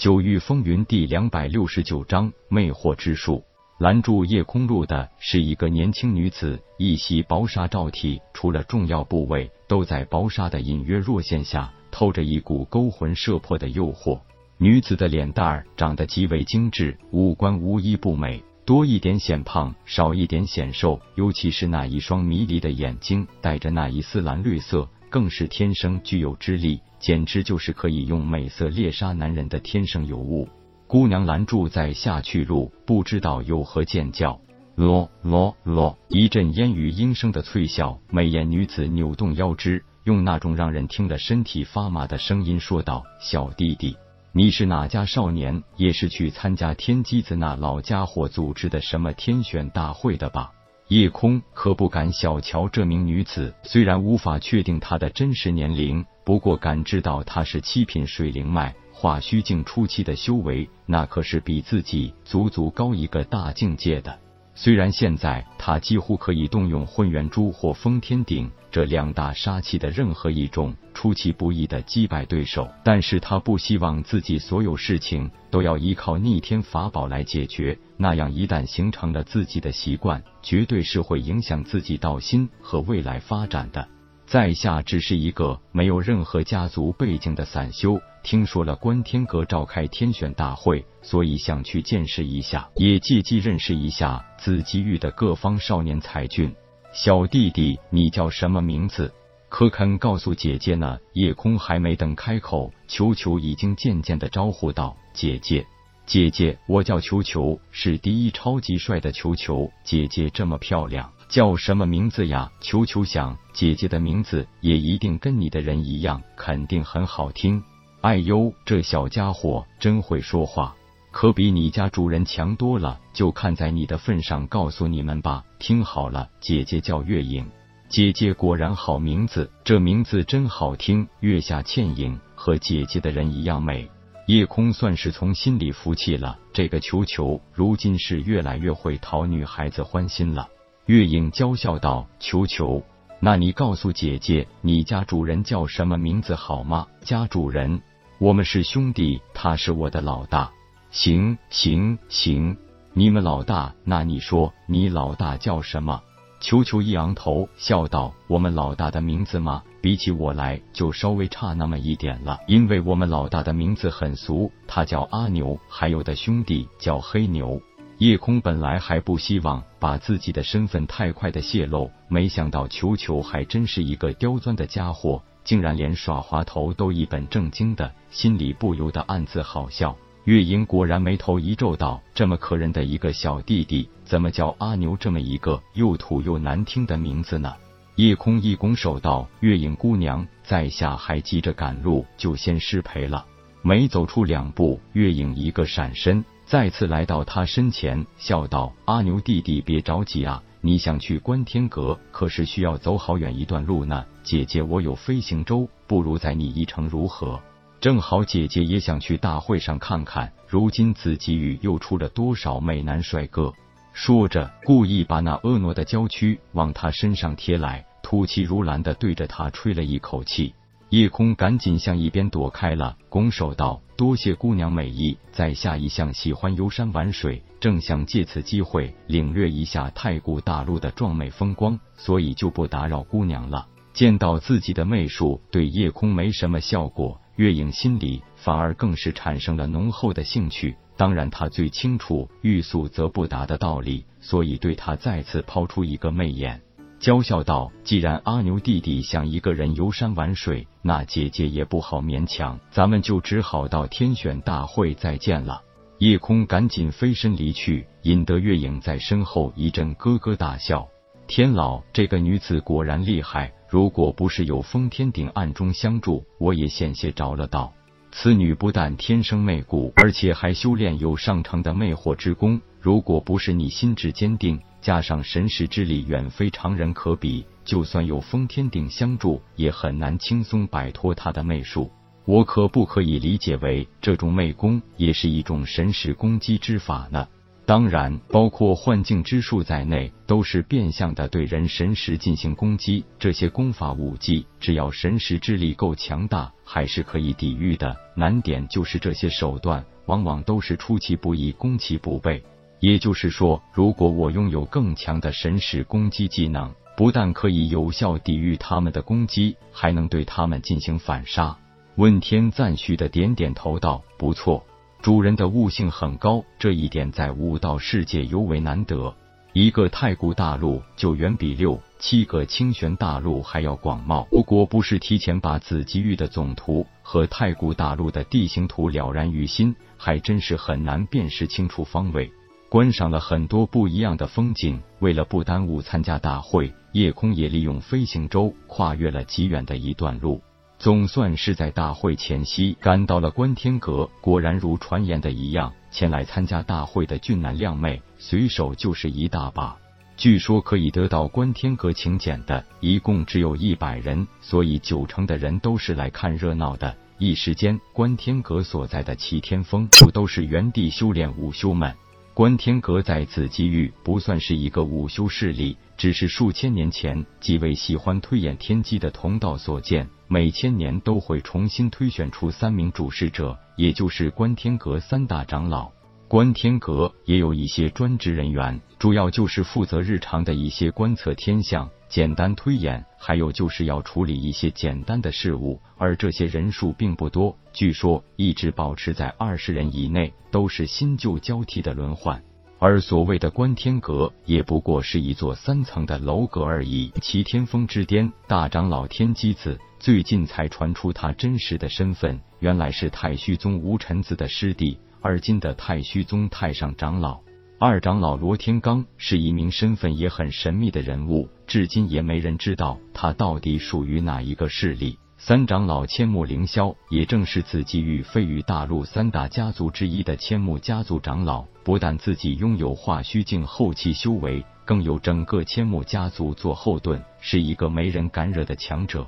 九域风云第两百六十九章魅惑之术。拦住夜空路的是一个年轻女子，一袭薄纱罩体，除了重要部位，都在薄纱的隐约若线下透着一股勾魂摄魄的诱惑。女子的脸蛋儿长得极为精致，五官无一不美，多一点显胖，少一点显瘦，尤其是那一双迷离的眼睛，带着那一丝蓝绿色，更是天生具有之力。简直就是可以用美色猎杀男人的天生尤物。姑娘拦住在下去路，不知道有何见教。咯咯咯，一阵烟雨阴声的脆笑。美颜女子扭动腰肢，用那种让人听得身体发麻的声音说道：“小弟弟，你是哪家少年？也是去参加天机子那老家伙组织的什么天选大会的吧？”夜空可不敢小瞧这名女子，虽然无法确定她的真实年龄，不过感知到他是七品水灵脉化虚境初期的修为，那可是比自己足足高一个大境界的。虽然现在他几乎可以动用混元珠或封天鼎这两大杀器的任何一种，出其不意的击败对手，但是他不希望自己所有事情都要依靠逆天法宝来解决，那样一旦形成了自己的习惯，绝对是会影响自己道心和未来发展的。在下只是一个没有任何家族背景的散修，听说了观天阁召开天选大会，所以想去见识一下，也借机认识一下紫极域的各方少年才俊。小弟弟，你叫什么名字？可肯告诉姐姐呢？夜空还没等开口，球球已经渐渐的招呼道：“姐姐，姐姐，我叫球球，是第一超级帅的球球。姐姐这么漂亮。”叫什么名字呀？球球想，姐姐的名字也一定跟你的人一样，肯定很好听。哎呦，这小家伙真会说话，可比你家主人强多了。就看在你的份上，告诉你们吧，听好了，姐姐叫月影。姐姐果然好名字，这名字真好听。月下倩影和姐姐的人一样美。夜空算是从心里服气了，这个球球如今是越来越会讨女孩子欢心了。月影娇笑道：“球球，那你告诉姐姐，你家主人叫什么名字好吗？家主人，我们是兄弟，他是我的老大。行行行，你们老大，那你说你老大叫什么？”球球一昂头，笑道：“我们老大的名字吗？比起我来，就稍微差那么一点了，因为我们老大的名字很俗，他叫阿牛，还有的兄弟叫黑牛。”夜空本来还不希望把自己的身份太快的泄露，没想到球球还真是一个刁钻的家伙，竟然连耍滑头都一本正经的，心里不由得暗自好笑。月影果然眉头一皱，道：“这么可人的一个小弟弟，怎么叫阿牛这么一个又土又难听的名字呢？”夜空一拱手道：“月影姑娘，在下还急着赶路，就先失陪了。”没走出两步，月影一个闪身。再次来到他身前，笑道：“阿牛弟弟，别着急啊！你想去观天阁，可是需要走好远一段路呢。姐姐，我有飞行舟，不如载你一程如何？正好姐姐也想去大会上看看，如今紫极域又出了多少美男帅哥。”说着，故意把那婀娜的娇躯往他身上贴来，吐气如兰的对着他吹了一口气。夜空赶紧向一边躲开了，拱手道：“多谢姑娘美意，在下一向喜欢游山玩水，正想借此机会领略一下太古大陆的壮美风光，所以就不打扰姑娘了。”见到自己的媚术对夜空没什么效果，月影心里反而更是产生了浓厚的兴趣。当然，他最清楚欲速则不达的道理，所以对他再次抛出一个媚眼。娇笑道：“既然阿牛弟弟想一个人游山玩水，那姐姐也不好勉强，咱们就只好到天选大会再见了。”夜空赶紧飞身离去，引得月影在身后一阵咯咯大笑。天老，这个女子果然厉害，如果不是有封天鼎暗中相助，我也险些着了道。此女不但天生媚骨，而且还修炼有上乘的魅惑之功。如果不是你心智坚定，加上神识之力远非常人可比，就算有封天鼎相助，也很难轻松摆脱他的媚术。我可不可以理解为这种媚功也是一种神识攻击之法呢？当然，包括幻境之术在内，都是变相的对人神识进行攻击。这些功法武技，只要神识之力够强大，还是可以抵御的。难点就是这些手段往往都是出其不意，攻其不备。也就是说，如果我拥有更强的神识攻击技能，不但可以有效抵御他们的攻击，还能对他们进行反杀。问天赞许的点点头道：“不错。”主人的悟性很高，这一点在悟道世界尤为难得。一个太古大陆就远比六七个清玄大陆还要广袤。如果不是提前把紫极域的总图和太古大陆的地形图了然于心，还真是很难辨识清楚方位。观赏了很多不一样的风景，为了不耽误参加大会，夜空也利用飞行舟跨越了极远的一段路。总算是在大会前夕赶到了观天阁。果然如传言的一样，前来参加大会的俊男靓妹随手就是一大把。据说可以得到观天阁请柬的，一共只有一百人，所以九成的人都是来看热闹的。一时间，观天阁所在的齐天峰不都是原地修炼武修们。观天阁在此机遇不算是一个武修势力，只是数千年前几位喜欢推演天机的同道所建。每千年都会重新推选出三名主事者，也就是观天阁三大长老。观天阁也有一些专职人员，主要就是负责日常的一些观测天象、简单推演，还有就是要处理一些简单的事务。而这些人数并不多，据说一直保持在二十人以内，都是新旧交替的轮换。而所谓的观天阁，也不过是一座三层的楼阁而已。齐天峰之巅大长老天机子。最近才传出他真实的身份，原来是太虚宗吴尘子的师弟，而今的太虚宗太上长老。二长老罗天罡是一名身份也很神秘的人物，至今也没人知道他到底属于哪一个势力。三长老千木凌霄，也正是紫极域飞羽大陆三大家族之一的千木家族长老，不但自己拥有化虚境后期修为，更有整个千木家族做后盾，是一个没人敢惹的强者。